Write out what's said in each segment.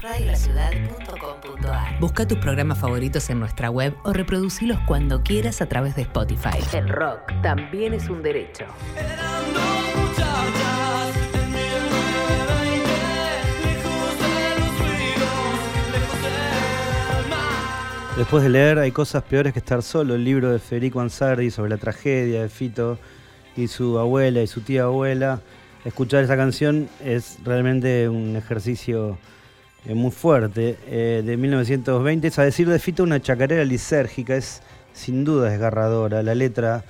radiolaciudad.com.ar Busca tus programas favoritos en nuestra web o reproducilos cuando quieras a través de Spotify. El rock también es un derecho. Después de leer Hay cosas peores que estar solo, el libro de Federico Ansardi sobre la tragedia de Fito y su abuela y su tía abuela, escuchar esa canción es realmente un ejercicio eh, muy fuerte. Eh, de 1920, es a decir de Fito una chacarera lisérgica, es sin duda desgarradora. La letra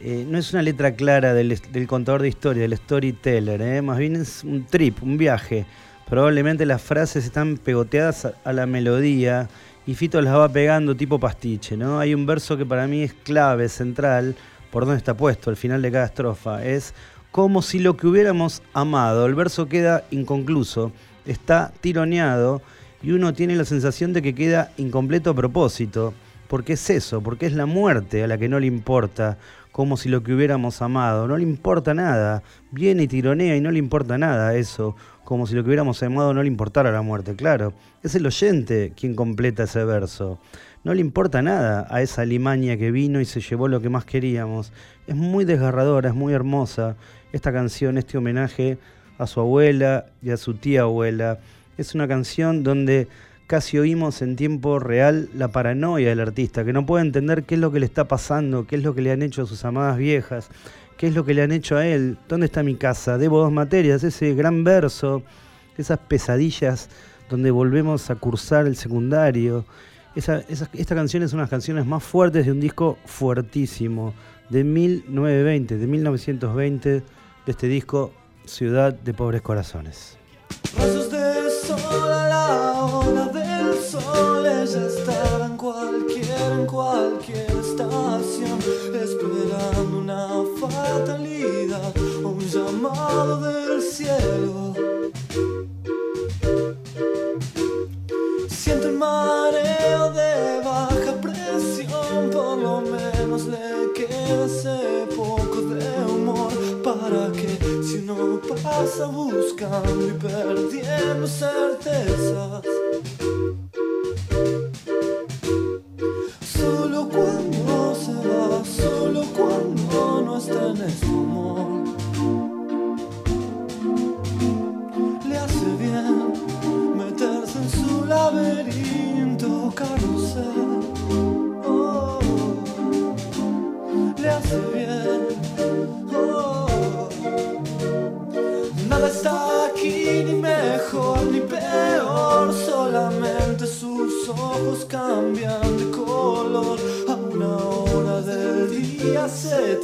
eh, no es una letra clara del, contador de historia, del storyteller, más bien es un trip, un viaje. Probablemente las frases están pegoteadas a la melodía y Fito las va pegando tipo pastiche, ¿no? Hay un verso que para mí es clave, central, por donde está puesto, al final de cada estrofa. Es como si lo que hubiéramos amado. El verso queda inconcluso, está tironeado y uno tiene la sensación de que queda incompleto a propósito. Porque es eso, porque es la muerte a la que no le importa, como si lo que hubiéramos amado. No le importa nada. Viene y tironea y no le importa nada eso como si lo que hubiéramos amado no le importara la muerte, claro. Es el oyente quien completa ese verso. No le importa nada a esa limaña que vino y se llevó lo que más queríamos. Es muy desgarradora, es muy hermosa esta canción, este homenaje a su abuela y a su tía abuela. Es una canción donde casi oímos en tiempo real la paranoia del artista, que no puede entender qué es lo que le está pasando, qué es lo que le han hecho a sus amadas viejas, qué es lo que le han hecho a él, dónde está mi casa, debo dos materias, ese gran verso, esas pesadillas donde volvemos a cursar el secundario. esta canción es una de las canciones más fuertes de un disco fuertísimo, de 1920, de 1920, de este disco Ciudad de Pobres Corazones. de sol a la hora del sol, ella estará en cualquier, en cualquier estación, esperando una fatalidad o un llamado del cielo. Y perdiendo certezas. Solo cuando se va, solo cuando no está en este amor. Le hace bien meterse en su laberinto carrusel. Oh, le hace bien.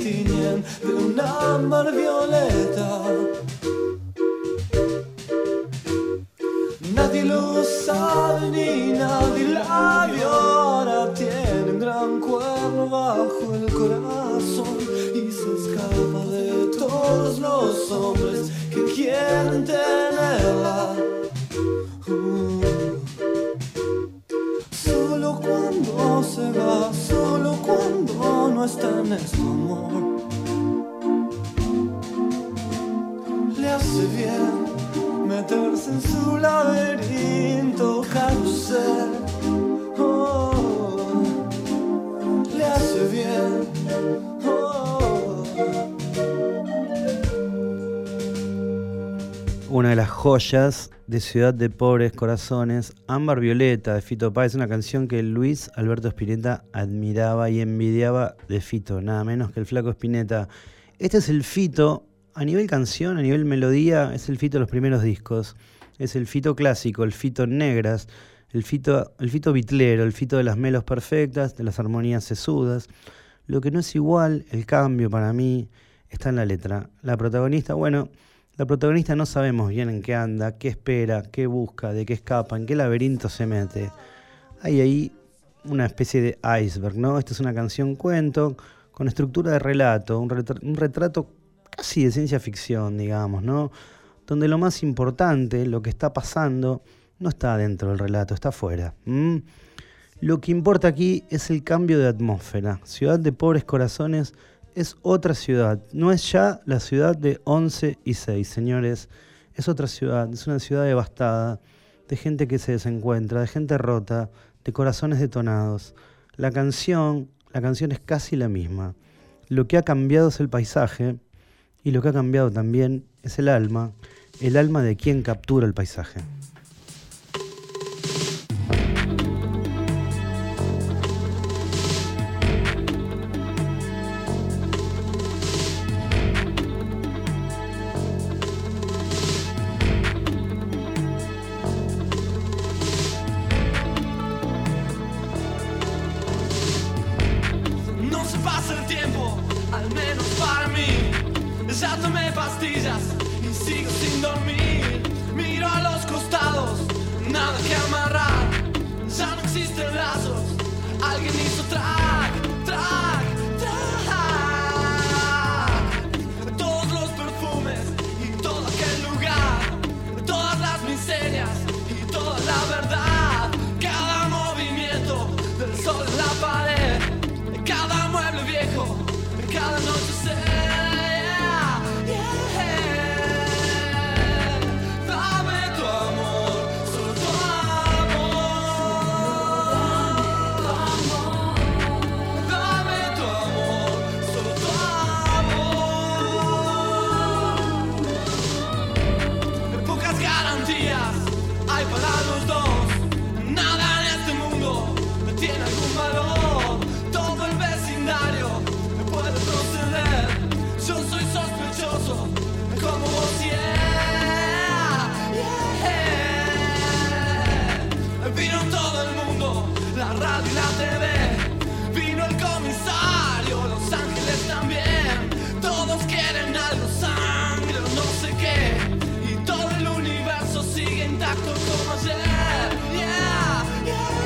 Tiñen de un ámbar violeta. Nadie lo sabe ni nadie la vio. Ahora tiene un gran cuerno bajo el corazón y se escapa de todos los hombres que quieren tenerla. Una de las joyas de Ciudad de Pobres Corazones, Ámbar Violeta de Fito Páez, una canción que Luis Alberto Spinetta admiraba y envidiaba de Fito, nada menos que el flaco Spinetta. Este es el Fito, a nivel canción, a nivel melodía, es el Fito de los primeros discos. Es el Fito clásico, el Fito negras, el Fito, el Fito bitlero, el Fito de las melos perfectas, de las armonías sesudas. Lo que no es igual, el cambio para mí, está en la letra. La protagonista, bueno, la protagonista no sabemos bien en qué anda, qué espera, qué busca, de qué escapa, en qué laberinto se mete. Hay ahí una especie de iceberg, ¿no? Esta es una canción cuento con estructura de relato, un retrato, casi de ciencia ficción, digamos, ¿no? Donde lo más importante, lo que está pasando, no está dentro del relato, está afuera. Lo que importa aquí es el cambio de atmósfera. Ciudad de pobres corazones es otra ciudad. No es ya la ciudad de 11 y 6, señores. Es otra ciudad. Es una ciudad devastada, de gente que se desencuentra, de gente rota, de corazones detonados. La canción, la canción es casi la misma. Lo que ha cambiado es el paisaje y lo que ha cambiado también es el alma, el alma de quien captura el paisaje. Que amarrar. Ya no existen lazos. Alguien hizo track, Yeah, yeah.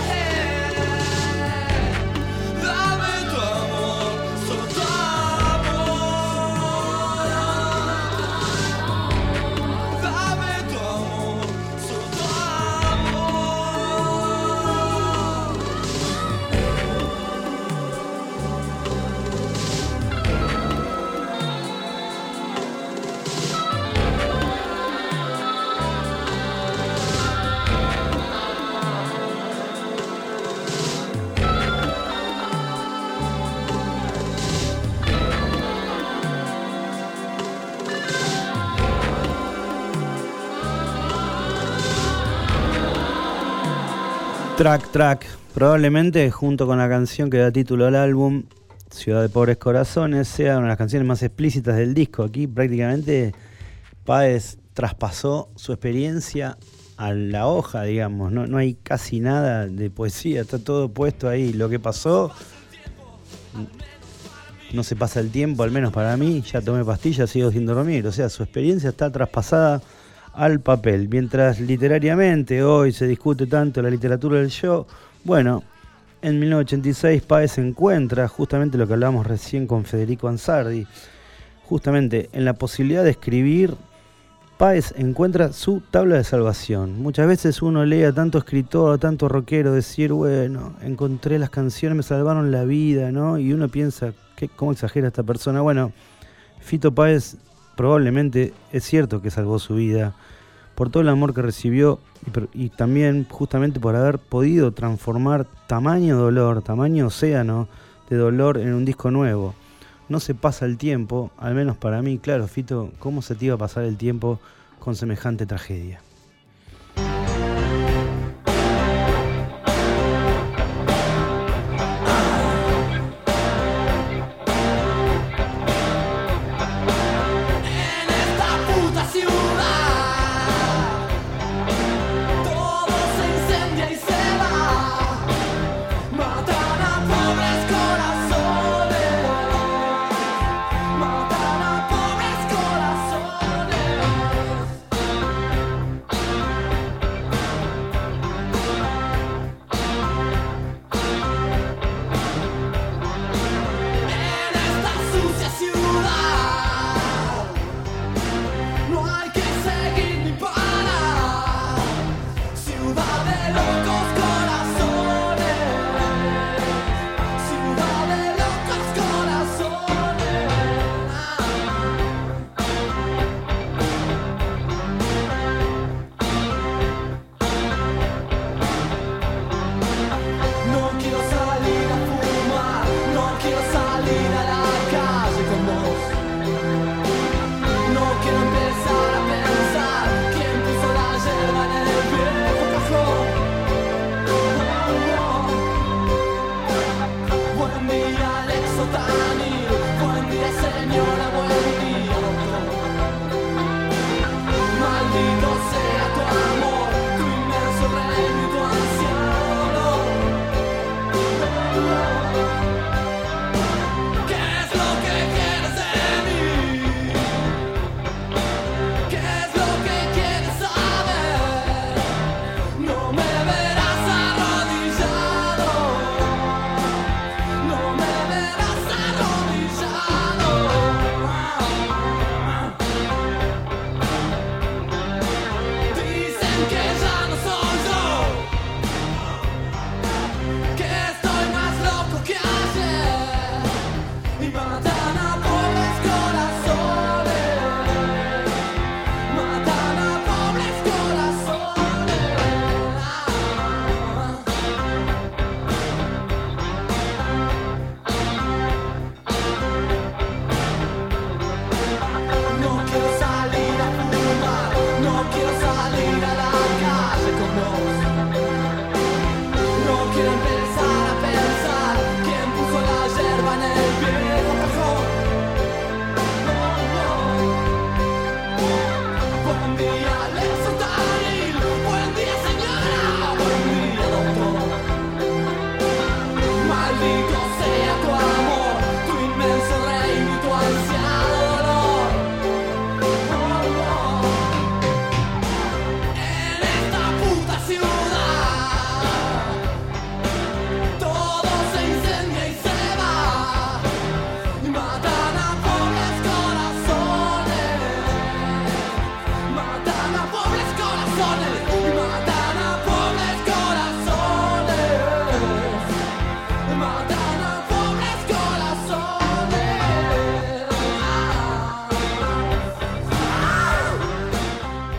Track, track. Probablemente junto con la canción que da título al álbum, Ciudad de Pobres Corazones, sea una de las canciones más explícitas del disco. Aquí prácticamente Páez traspasó su experiencia a la hoja, digamos. No, no hay casi nada de poesía, está todo puesto ahí. Lo que pasó, no se pasa el tiempo, al menos para mí. Ya tomé pastillas, sigo sin dormir. O sea, su experiencia está traspasada al papel. Mientras literariamente hoy se discute tanto la literatura del yo, bueno, en 1986 Páez encuentra justamente lo que hablábamos recién con Federico Ansardi, justamente en la posibilidad de escribir, Páez encuentra su tabla de salvación. Muchas veces uno lee a tanto escritor, a tanto rockero decir, bueno, encontré las canciones, me salvaron la vida, ¿no? Y uno piensa, ¿qué, ¿cómo exagera esta persona? Bueno, Fito Páez probablemente es cierto que salvó su vida por todo el amor que recibió y, también justamente por haber podido transformar tamaño dolor, tamaño océano de dolor en un disco nuevo. No se pasa el tiempo, al menos para mí, claro, Fito, ¿cómo se te iba a pasar el tiempo con semejante tragedia?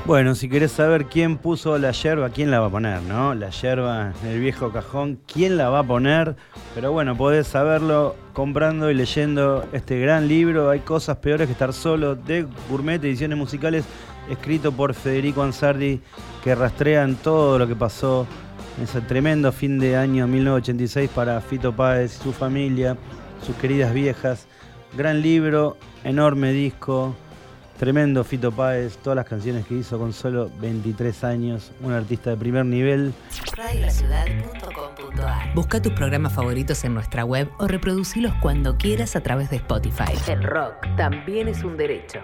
Bueno, si querés saber quién puso la yerba, quién la va a poner, ¿no? La yerba en el viejo cajón, quién la va a poner. Pero bueno, podés saberlo comprando y leyendo este gran libro. Hay cosas peores que estar solo de Gourmet Ediciones Musicales, escrito por Federico Ansardi, que rastrean todo lo que pasó en ese tremendo fin de año 1986 para Fito Páez y su familia, sus queridas viejas. Gran libro, enorme disco Tremendo Fito Páez, todas las canciones que hizo con solo 23 años, un artista de primer nivel. Busca tus programas favoritos en nuestra web o reproducilos cuando quieras a través de Spotify. El rock también es un derecho.